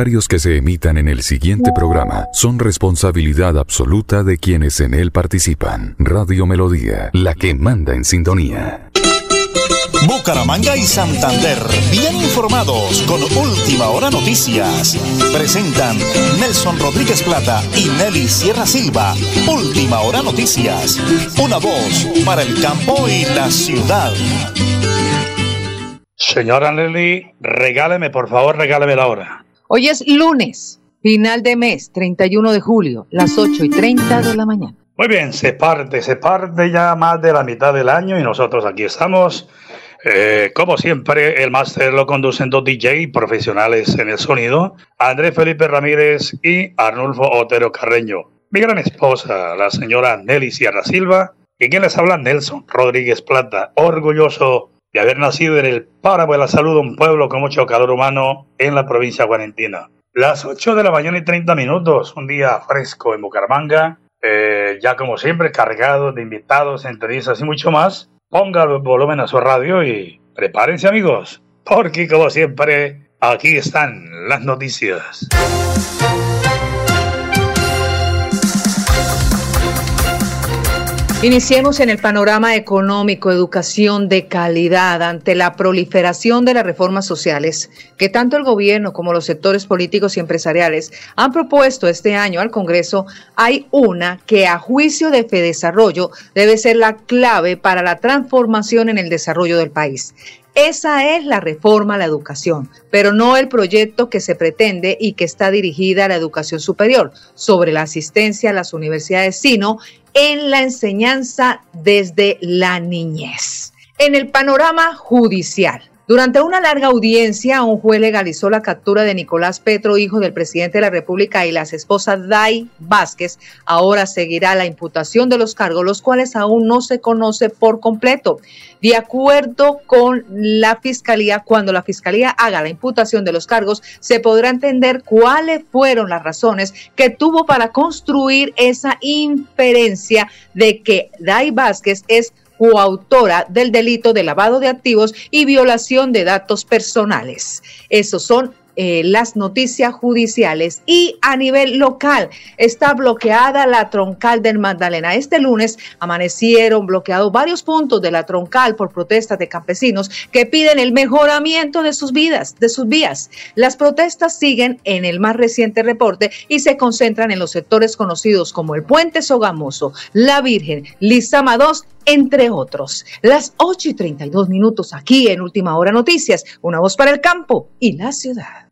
comentarios que se emitan en el siguiente programa son responsabilidad absoluta de quienes en él participan. Radio Melodía, la que manda en sintonía. Bucaramanga y Santander, bien informados con Última Hora Noticias. Presentan Nelson Rodríguez Plata y Nelly Sierra Silva. Última Hora Noticias. Una voz para el campo y la ciudad. Señora Nelly, regáleme, por favor, regáleme la hora. Hoy es lunes, final de mes, 31 de julio, las 8 y 30 de la mañana. Muy bien, se parte, se parte ya más de la mitad del año y nosotros aquí estamos eh, como siempre, el máster lo conducen dos DJ profesionales en el sonido, Andrés Felipe Ramírez y Arnulfo Otero Carreño. Mi gran esposa, la señora Nelly Sierra Silva, y quien les habla Nelson Rodríguez Plata, orgulloso de haber nacido en el Páramo de la Salud, un pueblo con mucho calor humano en la provincia guarentina. Las 8 de la mañana y 30 minutos, un día fresco en Bucaramanga, eh, ya como siempre cargado de invitados, entrevistas y mucho más. Ponga el volumen a su radio y prepárense amigos, porque como siempre, aquí están las noticias. Iniciemos en el panorama económico, educación de calidad ante la proliferación de las reformas sociales que tanto el gobierno como los sectores políticos y empresariales han propuesto este año al Congreso. Hay una que a juicio de Fedesarrollo debe ser la clave para la transformación en el desarrollo del país. Esa es la reforma a la educación, pero no el proyecto que se pretende y que está dirigida a la educación superior sobre la asistencia a las universidades, sino en la enseñanza desde la niñez. En el panorama judicial, durante una larga audiencia, un juez legalizó la captura de Nicolás Petro, hijo del presidente de la República, y las esposas Dai Vázquez. Ahora seguirá la imputación de los cargos, los cuales aún no se conoce por completo. De acuerdo con la Fiscalía, cuando la Fiscalía haga la imputación de los cargos, se podrá entender cuáles fueron las razones que tuvo para construir esa inferencia de que Dai Vázquez es coautora del delito de lavado de activos y violación de datos personales. Esos son eh, las noticias judiciales y a nivel local está bloqueada la troncal del Magdalena. Este lunes amanecieron bloqueados varios puntos de la troncal por protestas de campesinos que piden el mejoramiento de sus vidas, de sus vías. Las protestas siguen en el más reciente reporte y se concentran en los sectores conocidos como el Puente Sogamoso, La Virgen, Lizama 2 entre otros. Las 8 y 32 minutos aquí en Última Hora Noticias, una voz para el campo y la ciudad.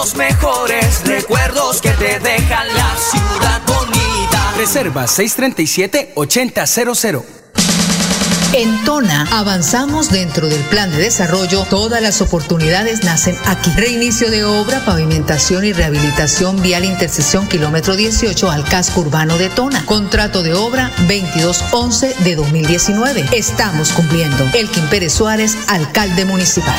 Los mejores recuerdos que te dejan la ciudad bonita. Reserva 637-8000. En Tona avanzamos dentro del plan de desarrollo. Todas las oportunidades nacen aquí. Reinicio de obra, pavimentación y rehabilitación vial intersección kilómetro 18 al casco urbano de Tona. Contrato de obra 2211 de 2019. Estamos cumpliendo. Elkin Pérez Suárez, alcalde municipal.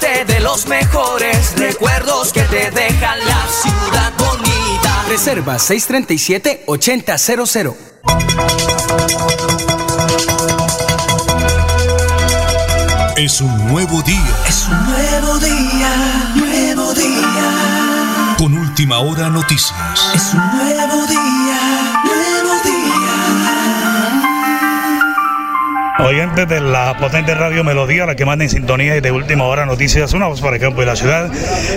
Parte de los mejores recuerdos que te deja la ciudad bonita. Reserva 637-8000. Es un nuevo día. Es un nuevo día, nuevo día. Con última hora noticias. Es un nuevo día, Oyentes de la potente radio Melodía, la que manda en sintonía y de última hora noticias, una voz para el campo y la ciudad.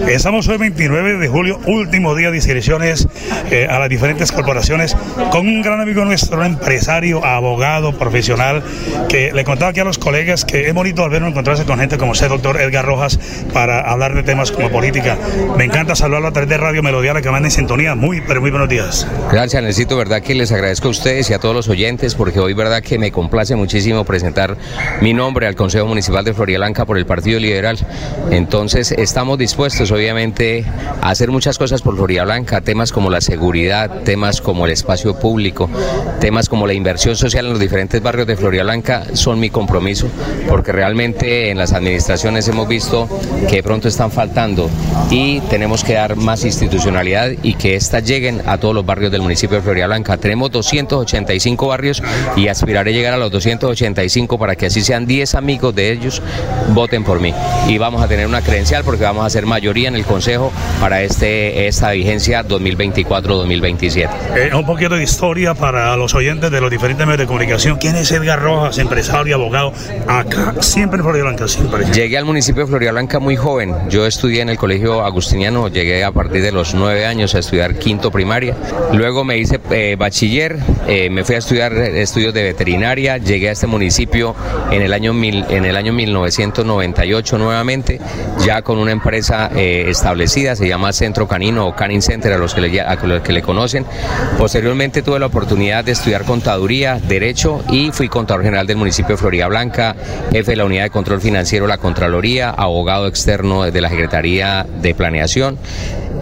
Estamos hoy 29 de julio, último día de inscripciones eh, a las diferentes corporaciones, con un gran amigo nuestro, un empresario, abogado, profesional, que le contaba aquí a los colegas que es bonito al vernos encontrarse con gente como usted, doctor Edgar Rojas, para hablar de temas como política. Me encanta saludarlo a través de Radio Melodía, la que manda en sintonía. Muy, pero muy buenos días. Gracias, necesito, verdad que les agradezco a ustedes y a todos los oyentes, porque hoy, verdad que me complace muchísimo presentar mi nombre al Consejo Municipal de Florialanca por el Partido Liberal. Entonces, estamos dispuestos, obviamente, a hacer muchas cosas por Florialanca, temas como la seguridad, temas como el espacio público, temas como la inversión social en los diferentes barrios de Florialanca son mi compromiso, porque realmente en las administraciones hemos visto que de pronto están faltando y tenemos que dar más institucionalidad y que éstas lleguen a todos los barrios del municipio de Florialanca. Tenemos 285 barrios y aspiraré a llegar a los 285 para que así sean 10 amigos de ellos voten por mí. Y vamos a tener una credencial porque vamos a ser mayoría en el Consejo para este, esta vigencia 2024-2027. Eh, un poquito de historia para los oyentes de los diferentes medios de comunicación. ¿Quién es Edgar Rojas, empresario y abogado? Acá, siempre en Florida Blanca, siempre. Llegué al municipio de Florida Blanca muy joven. Yo estudié en el colegio agustiniano, llegué a partir de los nueve años a estudiar quinto primaria. Luego me hice eh, bachiller, eh, me fui a estudiar estudios de veterinaria, llegué a este municipio en el año, mil, en el año 1998 nuevamente, ya con una empresa eh, establecida, se llama Centro Canino o Canin Center a los, que le, a los que le conocen. Posteriormente tuve la oportunidad de estudiar contaduría, derecho y fui contador general del municipio de Florida Blanca, jefe de la unidad de control financiero, la Contraloría, abogado externo de la Secretaría de Planeación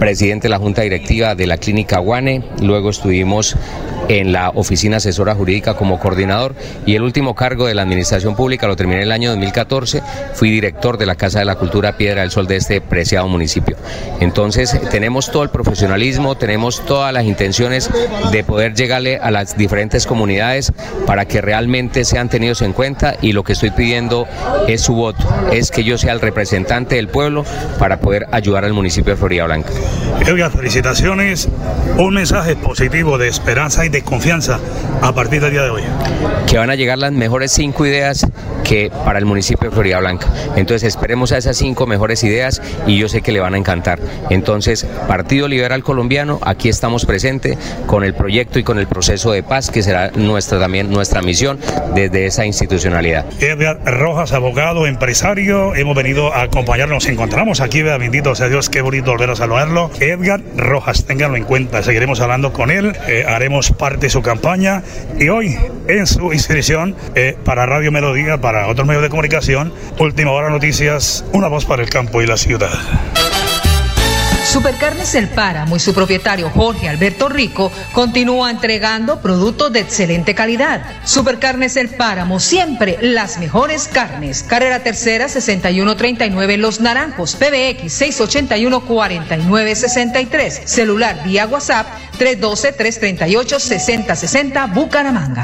presidente de la Junta Directiva de la Clínica Guane, luego estuvimos en la oficina asesora jurídica como coordinador y el último cargo de la administración pública lo terminé en el año 2014, fui director de la Casa de la Cultura Piedra del Sol de este preciado municipio. Entonces tenemos todo el profesionalismo, tenemos todas las intenciones de poder llegarle a las diferentes comunidades para que realmente sean tenidos en cuenta y lo que estoy pidiendo es su voto, es que yo sea el representante del pueblo para poder ayudar al municipio de Florida Blanca. Edgar, felicitaciones, un mensaje positivo de esperanza y de confianza a partir del día de hoy. Que van a llegar las mejores cinco ideas que para el municipio de Florida Blanca. Entonces esperemos a esas cinco mejores ideas y yo sé que le van a encantar. Entonces, Partido Liberal Colombiano, aquí estamos presentes con el proyecto y con el proceso de paz que será nuestra también nuestra misión desde esa institucionalidad. Edgar Rojas, abogado, empresario, hemos venido a acompañarnos, nos encontramos aquí, bendito sea Dios, qué bonito volver a saludarlo. Edgar Rojas, ténganlo en cuenta, seguiremos hablando con él, eh, haremos parte de su campaña y hoy en su inscripción eh, para Radio Melodía, para otros medios de comunicación, Última Hora Noticias, una voz para el campo y la ciudad. Supercarnes El Páramo y su propietario Jorge Alberto Rico continúa entregando productos de excelente calidad. Supercarnes El Páramo, siempre las mejores carnes. Carrera Tercera 6139 Los Naranjos, PBX 681 4963. Celular vía WhatsApp 312 338 6060 Bucaramanga.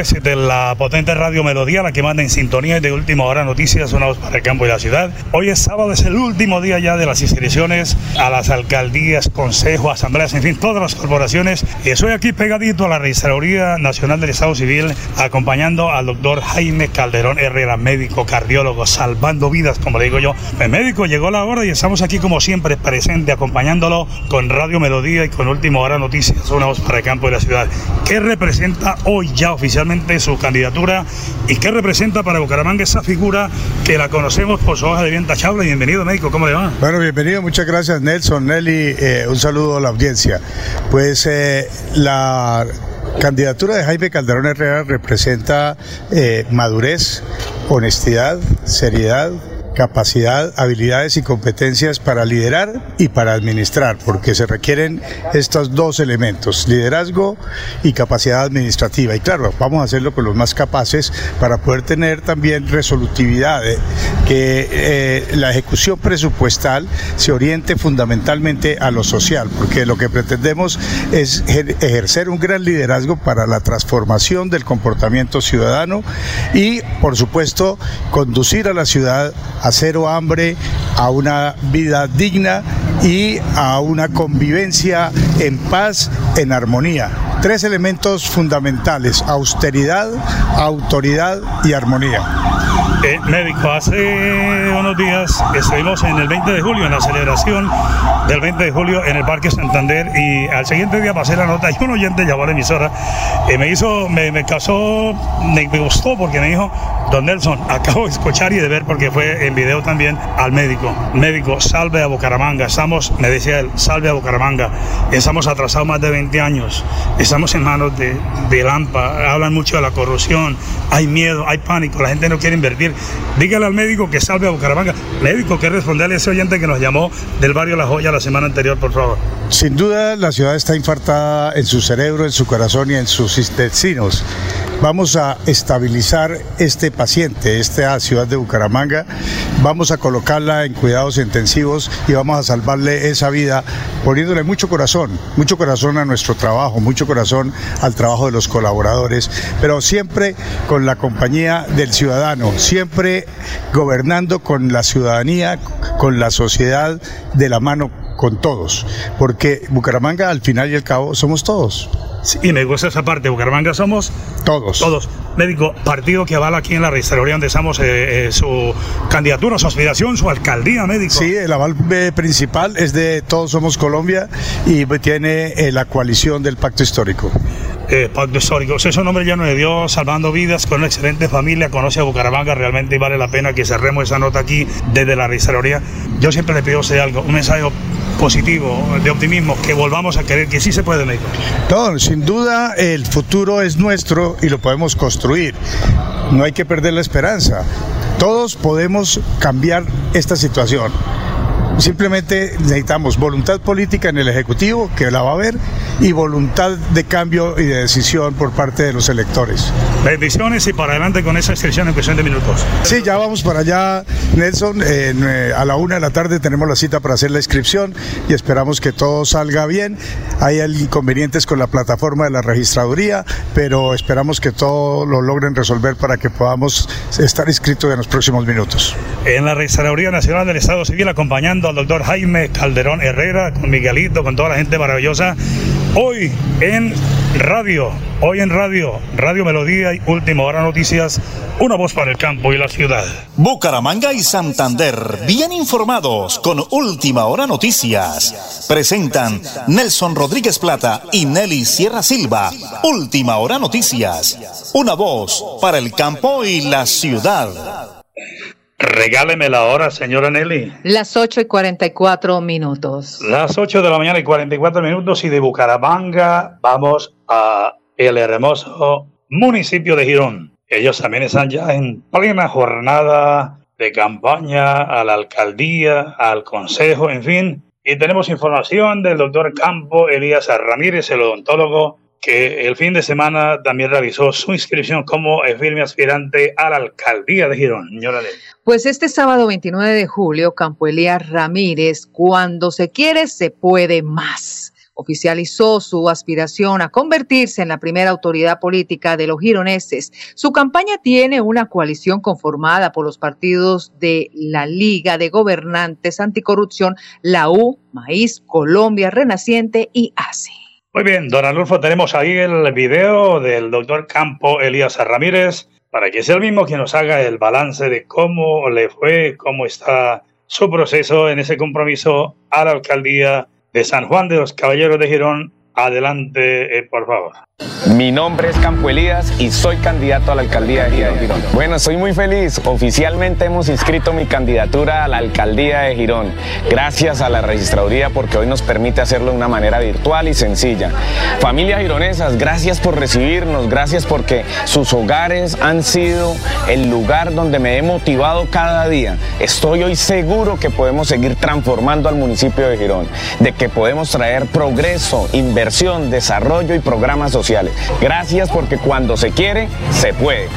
De la potente radio Melodía, la que manda en sintonía de última hora noticias, voz para el campo y la ciudad. Hoy es sábado, es el último día ya de las inscripciones a las alcaldías, consejos, asambleas, en fin, todas las corporaciones. Y estoy aquí pegadito a la Registraduría Nacional del Estado Civil, acompañando al doctor Jaime Calderón Herrera, médico, cardiólogo, salvando vidas, como le digo yo. El médico llegó la hora y estamos aquí como siempre presente, acompañándolo con Radio Melodía y con Última Hora Noticias, voz para el campo y la ciudad. ¿Qué representa hoy ya oficialmente su candidatura y qué representa para Bucaramanga esa figura que la conocemos por su hoja de bien tachable. Bienvenido, médico, ¿cómo le va? Bueno, bienvenido, muchas gracias, Nelson, Nelly, eh, un saludo a la audiencia. Pues eh, la candidatura de Jaime Calderón Herrera representa eh, madurez, honestidad, seriedad, capacidad, habilidades y competencias para liderar y para administrar, porque se requieren estos dos elementos, liderazgo y capacidad administrativa. Y claro, vamos a hacerlo con los más capaces para poder tener también resolutividad, eh, que eh, la ejecución presupuestal se oriente fundamentalmente a lo social, porque lo que pretendemos es ejercer un gran liderazgo para la transformación del comportamiento ciudadano y, por supuesto, conducir a la ciudad a cero hambre, a una vida digna y a una convivencia en paz, en armonía. Tres elementos fundamentales, austeridad, autoridad y armonía. Eh, médico, hace unos días estuvimos en el 20 de julio, en la celebración del 20 de julio en el Parque Santander y al siguiente día pasé la nota y un oyente llamó a la emisora y me hizo, me, me casó, me, me, gustó porque me dijo, don Nelson, acabo de escuchar y de ver porque fue en video también al médico. Médico, salve a Bucaramanga, estamos, me decía él, salve a Bucaramanga, estamos atrasados más de 20 años, estamos en manos de, de Lampa, hablan mucho de la corrupción, hay miedo, hay pánico, la gente no quiere invertir Dígale al médico que salve a Bucaramanga. Médico, que responderle a ese oyente que nos llamó del barrio La Joya la semana anterior, por favor. Sin duda, la ciudad está infartada en su cerebro, en su corazón y en sus intestinos. Vamos a estabilizar este paciente, esta ciudad de Bucaramanga. Vamos a colocarla en cuidados intensivos y vamos a salvarle esa vida poniéndole mucho corazón, mucho corazón a nuestro trabajo, mucho corazón al trabajo de los colaboradores, pero siempre con la compañía del ciudadano, siempre gobernando con la ciudadanía, con la sociedad de la mano con todos, porque Bucaramanga al final y al cabo somos todos. Sí, y me gusta esa parte, Bucaramanga somos todos. Todos. Médico, partido que avala aquí en la registraduría donde estamos eh, eh, su candidatura, su aspiración, su alcaldía, médico. Sí, el aval eh, principal es de Todos Somos Colombia y tiene la coalición del Pacto Histórico. Eh, Pacto Histórico. Es un hombre lleno de Dios, salvando vidas, con una excelente familia, conoce a Bucaramanga realmente vale la pena que cerremos esa nota aquí desde la registraduría. Yo siempre le pido sea algo, un mensaje positivo, de optimismo, que volvamos a querer que sí se puede, médico. No, sin duda el futuro es nuestro y lo podemos construir. No hay que perder la esperanza. Todos podemos cambiar esta situación. Simplemente necesitamos voluntad política en el Ejecutivo, que la va a haber, y voluntad de cambio y de decisión por parte de los electores. Bendiciones y para adelante con esa inscripción en cuestión de minutos. Sí, ya vamos para allá, Nelson. Eh, a la una de la tarde tenemos la cita para hacer la inscripción y esperamos que todo salga bien. Hay inconvenientes con la plataforma de la registraduría, pero esperamos que todo lo logren resolver para que podamos estar inscritos en los próximos minutos. En la Registraduría Nacional del Estado Civil acompañando al doctor Jaime Calderón Herrera, con Miguelito, con toda la gente maravillosa. Hoy en radio, hoy en radio, Radio Melodía y Última Hora Noticias, una voz para el campo y la ciudad. Bucaramanga y Santander, bien informados con Última Hora Noticias. Presentan Nelson Rodríguez Plata y Nelly Sierra Silva. Última Hora Noticias, una voz para el campo y la ciudad. Regáleme la hora, señora Nelly. Las 8 y 44 minutos. Las 8 de la mañana y 44 minutos y de Bucaramanga vamos a el hermoso municipio de Girón. Ellos también están ya en plena jornada de campaña a la alcaldía, al consejo, en fin. Y tenemos información del doctor Campo Elías Ramírez, el odontólogo, que el fin de semana también realizó su inscripción como firme aspirante a la alcaldía de Girón. Señora Pues este sábado 29 de julio, Campo Elías Ramírez, cuando se quiere, se puede más oficializó su aspiración a convertirse en la primera autoridad política de los gironeses. Su campaña tiene una coalición conformada por los partidos de la Liga de Gobernantes Anticorrupción, la U, Maíz, Colombia Renaciente y ACE. Muy bien, don Adolfo, tenemos ahí el video del doctor Campo Elías Ramírez para que sea el mismo quien nos haga el balance de cómo le fue, cómo está su proceso en ese compromiso a la alcaldía de San Juan de los Caballeros de Girón. Adelante, eh, por favor. Mi nombre es Campo Elías y soy candidato a la alcaldía de Girón. Bueno, soy muy feliz. Oficialmente hemos inscrito mi candidatura a la alcaldía de Girón. Gracias a la registraduría porque hoy nos permite hacerlo de una manera virtual y sencilla. Familias gironesas, gracias por recibirnos, gracias porque sus hogares han sido el lugar donde me he motivado cada día. Estoy hoy seguro que podemos seguir transformando al municipio de Girón, de que podemos traer progreso, inversión, desarrollo y programas sociales. Gracias porque cuando se quiere, se puede.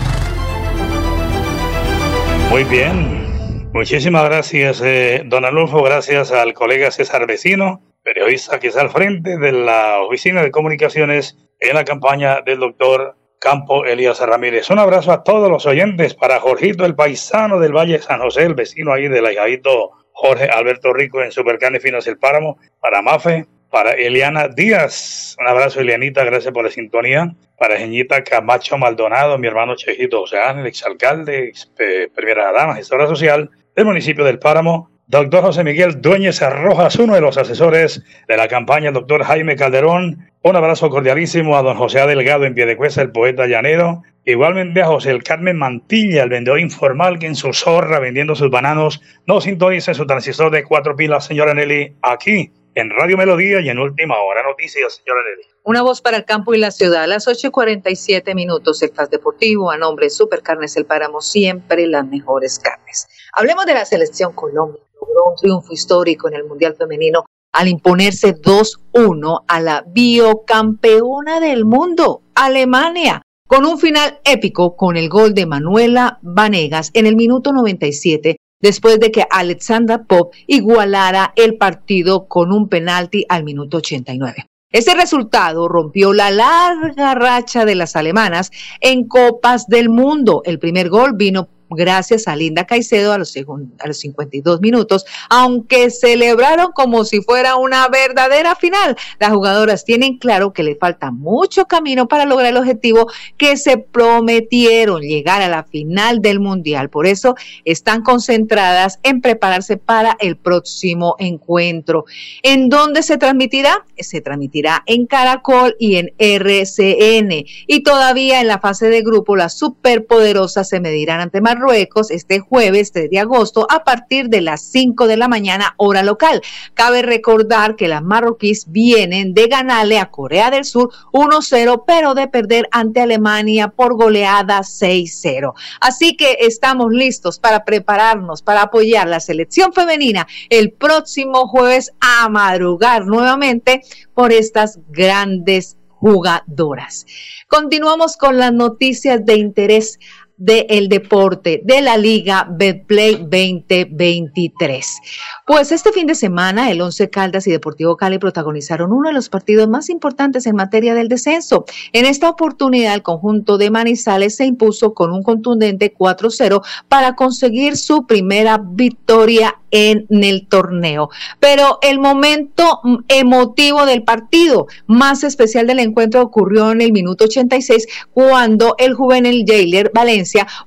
Muy bien. Muchísimas gracias, eh, don Alonso. Gracias al colega César Vecino, periodista que está al frente de la Oficina de Comunicaciones en la campaña del doctor Campo Elías Ramírez. Un abrazo a todos los oyentes para Jorgito, el paisano del Valle San José, el vecino ahí del ahijadito Jorge Alberto Rico en Supercarne Finas El Páramo, para Mafe, para Eliana Díaz, un abrazo Elianita, gracias por la sintonía. Para Geñita Camacho Maldonado, mi hermano Chejito José Ángel, exalcalde, ex eh, primera dama, gestora social del municipio del Páramo. Doctor José Miguel Dueñez Rojas, uno de los asesores de la campaña, doctor Jaime Calderón. Un abrazo cordialísimo a don José Adelgado en Piedecuesta, el poeta llanero. Igualmente a José el Carmen Mantilla, el vendedor informal que en su zorra vendiendo sus bananos no sintoniza su transistor de cuatro pilas, señora Nelly, aquí en Radio Melodía y en Última Hora Noticias, señora Nelly. Una voz para el campo y la ciudad. A las 8.47 minutos, el Faz Deportivo, a nombre de Supercarnes El Páramo, siempre las mejores carnes. Hablemos de la selección Colombia. Logró un triunfo histórico en el Mundial Femenino al imponerse 2-1 a la biocampeona del mundo, Alemania con un final épico con el gol de Manuela Vanegas en el minuto 97 después de que Alexandra Pop igualara el partido con un penalti al minuto 89. Este resultado rompió la larga racha de las alemanas en Copas del Mundo. El primer gol vino gracias a Linda Caicedo a los, a los 52 minutos, aunque celebraron como si fuera una verdadera final. Las jugadoras tienen claro que le falta mucho camino para lograr el objetivo que se prometieron, llegar a la final del Mundial. Por eso están concentradas en prepararse para el próximo encuentro. ¿En dónde se transmitirá? Se transmitirá en Caracol y en RCN. Y todavía en la fase de grupo, las superpoderosas se medirán ante Marruecos Este jueves 3 de agosto a partir de las 5 de la mañana hora local. Cabe recordar que las marroquíes vienen de ganarle a Corea del Sur 1-0, pero de perder ante Alemania por goleada 6-0. Así que estamos listos para prepararnos, para apoyar la selección femenina el próximo jueves a madrugar nuevamente por estas grandes jugadoras. Continuamos con las noticias de interés del deporte de la Liga Betplay 2023. Pues este fin de semana el Once Caldas y Deportivo Cali protagonizaron uno de los partidos más importantes en materia del descenso. En esta oportunidad el conjunto de Manizales se impuso con un contundente 4-0 para conseguir su primera victoria en el torneo. Pero el momento emotivo del partido más especial del encuentro ocurrió en el minuto 86 cuando el juvenil Jailer Valencia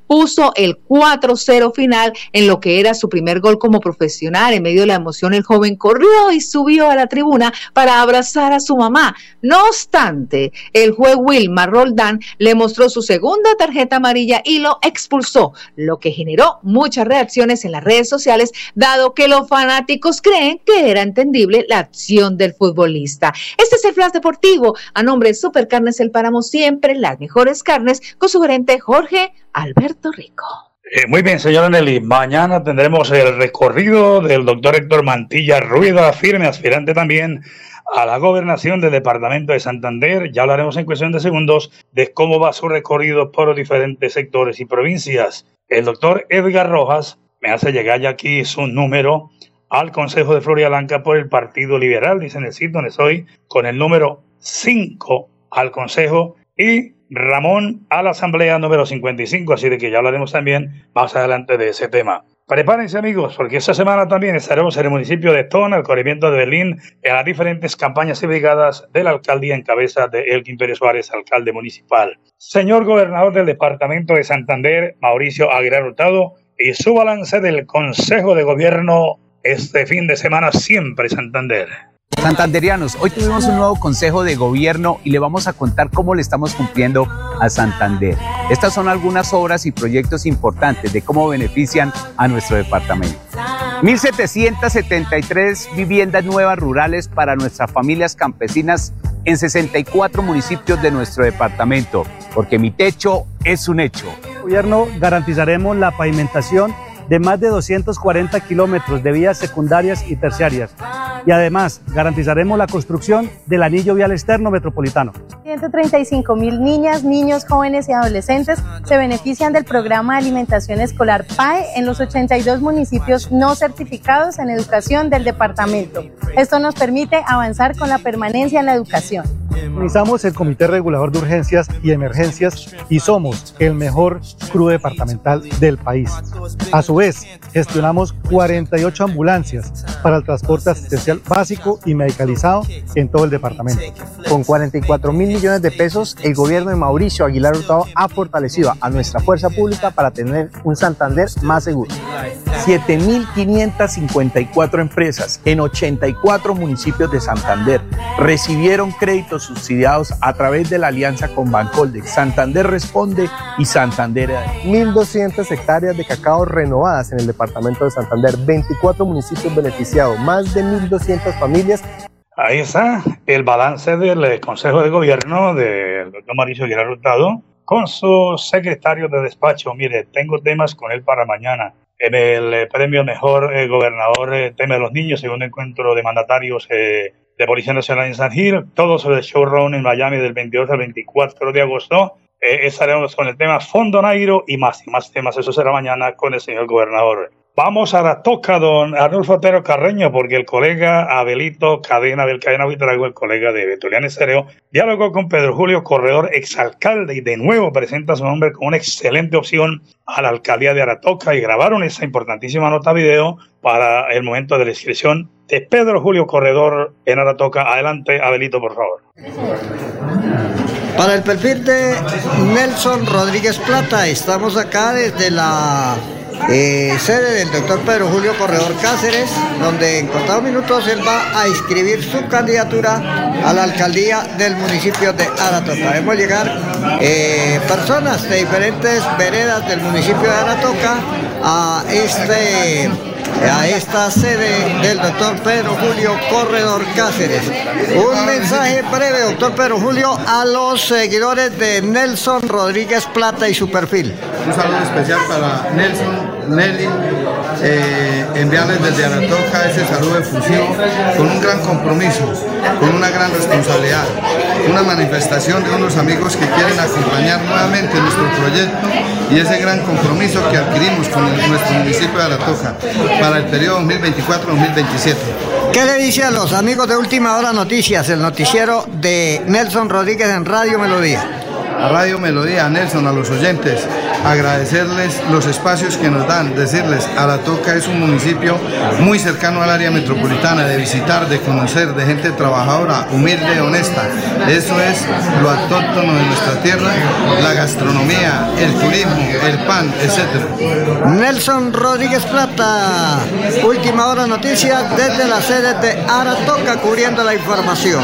Puso el 4-0 final en lo que era su primer gol como profesional. En medio de la emoción, el joven corrió y subió a la tribuna para abrazar a su mamá. No obstante, el juez Wilmar Roldán le mostró su segunda tarjeta amarilla y lo expulsó, lo que generó muchas reacciones en las redes sociales, dado que los fanáticos creen que era entendible la acción del futbolista. Este es el Flash Deportivo. A nombre de Supercarnes El Páramo, siempre las mejores carnes, con su gerente Jorge Alberto Rico. Eh, muy bien, señora Nelly. Mañana tendremos el recorrido del doctor Héctor Mantilla Rueda, firme aspirante también a la gobernación del departamento de Santander. Ya hablaremos en cuestión de segundos de cómo va su recorrido por los diferentes sectores y provincias. El doctor Edgar Rojas me hace llegar ya aquí su número al Consejo de Floria Blanca por el Partido Liberal, dice en el sitio donde estoy, con el número 5 al Consejo y Ramón a la Asamblea número 55, así de que ya hablaremos también más adelante de ese tema. Prepárense amigos, porque esta semana también estaremos en el municipio de Tona, el corrimiento de Berlín, en las diferentes campañas y brigadas de la alcaldía en cabeza de Elkin Pérez Suárez, alcalde municipal. Señor gobernador del departamento de Santander, Mauricio Aguilar Hurtado, y su balance del Consejo de Gobierno este fin de semana siempre Santander. Santanderianos, hoy tuvimos un nuevo consejo de gobierno y le vamos a contar cómo le estamos cumpliendo a Santander. Estas son algunas obras y proyectos importantes de cómo benefician a nuestro departamento. 1.773 viviendas nuevas rurales para nuestras familias campesinas en 64 municipios de nuestro departamento, porque mi techo es un hecho. Gobierno garantizaremos la pavimentación de más de 240 kilómetros de vías secundarias y terciarias. Y además garantizaremos la construcción del anillo vial externo metropolitano. 135 mil niñas, niños, jóvenes y adolescentes se benefician del programa de alimentación escolar PAE en los 82 municipios no certificados en educación del departamento. Esto nos permite avanzar con la permanencia en la educación. Organizamos el Comité Regulador de Urgencias y Emergencias y somos el mejor CRU departamental del país. A su vez, gestionamos 48 ambulancias para el transporte asistencial básico y medicalizado en todo el departamento. Con 44 mil millones de pesos, el gobierno de Mauricio Aguilar Hurtado ha fortalecido a nuestra fuerza pública para tener un Santander más seguro. 7.554 empresas en 84 municipios de Santander recibieron créditos subsidiados a través de la alianza con Bancoldex. Santander responde y Santander. 1.200 hectáreas de cacao renovadas en el departamento de Santander, 24 municipios beneficiados, más de 1.200 familias. Ahí está el balance del eh, Consejo de Gobierno del doctor Mauricio Aguilar Hurtado con su secretario de despacho. Mire, tengo temas con él para mañana. En el eh, premio Mejor eh, Gobernador Tema de los Niños, segundo encuentro de mandatarios de Policía Nacional en San Gil, todo sobre el showroom en Miami del 22 al 24 de agosto. Eh, estaremos con el tema Fondo Nairo y más y más temas. Eso será mañana con el señor gobernador. Vamos a la toca, don Arnulfo Otero Carreño, porque el colega Abelito Cadena del Cadena Vitrago, el colega de Betulián Estereo, dialogó con Pedro Julio Corredor, exalcalde, y de nuevo presenta su nombre como una excelente opción a la alcaldía de Aratoca y grabaron esa importantísima nota video para el momento de la inscripción de Pedro Julio Corredor en Aratoca. Adelante, Abelito, por favor. Para el perfil de Nelson Rodríguez Plata, estamos acá desde la eh, sede del doctor Pedro Julio Corredor Cáceres, donde en cortados minutos él va a inscribir su candidatura a la alcaldía del municipio de Aratoca. Vemos llegar eh, personas de diferentes veredas del municipio de Aratoca a este a esta sede del doctor Pedro Julio Corredor Cáceres. Un mensaje breve, doctor Pedro Julio, a los seguidores de Nelson Rodríguez Plata y su perfil. Un saludo especial para Nelson, Nelly, eh, enviarles desde Aratoca ese saludo de fusión con un gran compromiso, con una gran responsabilidad, una manifestación de unos amigos que quieren acompañar nuevamente nuestro proyecto y ese gran compromiso que adquirimos con nuestro municipio de Aratoca para el periodo 2024-2027. ¿Qué le dice a los amigos de Última Hora Noticias, el noticiero de Nelson Rodríguez en Radio Melodía? A Radio Melodía, a Nelson, a los oyentes, agradecerles los espacios que nos dan, decirles, Aratoca es un municipio muy cercano al área metropolitana, de visitar, de conocer, de gente trabajadora, humilde, honesta. Eso es lo autóctono de nuestra tierra, la gastronomía, el turismo, el pan, etc. Nelson Rodríguez Plata, última hora noticias desde la sede de Aratoca cubriendo la información.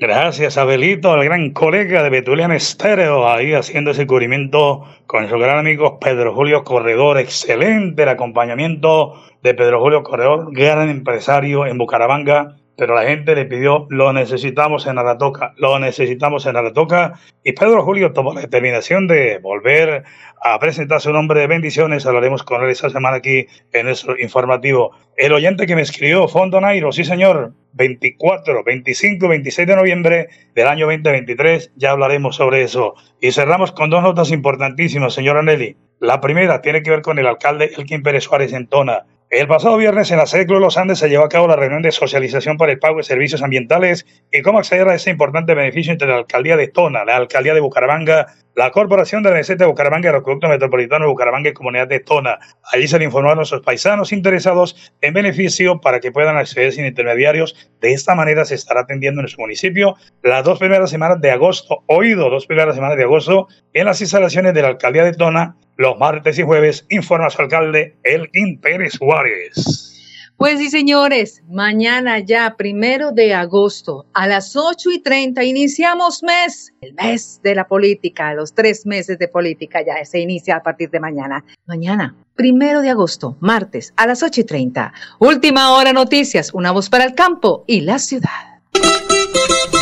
Gracias, Abelito, al gran colega de Betulian Estéreo, ahí haciendo ese cubrimiento con su gran amigo Pedro Julio Corredor. Excelente el acompañamiento de Pedro Julio Corredor, gran empresario en Bucaramanga. Pero la gente le pidió, lo necesitamos en Aratoca, lo necesitamos en Aratoca. Y Pedro Julio tomó la determinación de volver a presentar su nombre de bendiciones. Hablaremos con él esta semana aquí en nuestro informativo. El oyente que me escribió, Fondo Nairo, sí señor, 24, 25, 26 de noviembre del año 2023. Ya hablaremos sobre eso. Y cerramos con dos notas importantísimas, señora Nelly. La primera tiene que ver con el alcalde Elkin Pérez Suárez en Tona. El pasado viernes en la sede Club Los Andes se llevó a cabo la reunión de socialización para el pago de servicios ambientales y cómo acceder a ese importante beneficio entre la alcaldía de Tona, la alcaldía de Bucaramanga, la Corporación de la Meseta de Bucaramanga y el Aeropuerto Metropolitano de Bucaramanga y Comunidad de Tona. Allí se le informó a nuestros paisanos interesados en beneficio para que puedan acceder sin intermediarios. De esta manera se estará atendiendo en nuestro municipio las dos primeras semanas de agosto, oído, dos primeras semanas de agosto, en las instalaciones de la alcaldía de Tona, los martes y jueves, informa su alcalde Elkin Pérez Suárez. Pues sí, señores, mañana ya, primero de agosto, a las 8 y 30, iniciamos mes, el mes de la política, los tres meses de política ya se inicia a partir de mañana. Mañana, primero de agosto, martes, a las 8 y 30. Última hora noticias, una voz para el campo y la ciudad.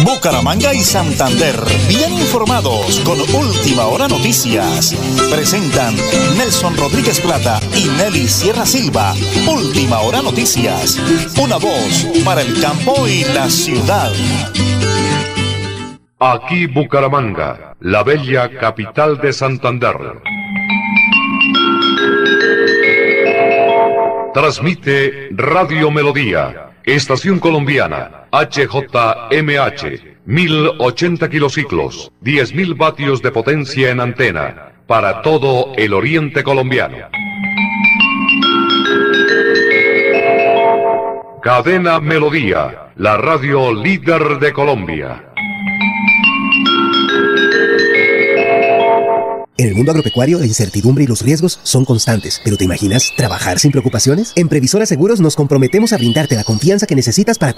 Bucaramanga y Santander, bien informados con Última Hora Noticias. Presentan Nelson Rodríguez Plata y Nelly Sierra Silva. Última Hora Noticias. Una voz para el campo y la ciudad. Aquí Bucaramanga, la bella capital de Santander. Transmite Radio Melodía, Estación Colombiana, HJMH, 1080 kilociclos, 10.000 vatios de potencia en antena, para todo el oriente colombiano. Cadena Melodía, la radio líder de Colombia. En el mundo agropecuario, la incertidumbre y los riesgos son constantes, pero ¿te imaginas trabajar sin preocupaciones? En Previsora Seguros nos comprometemos a brindarte la confianza que necesitas para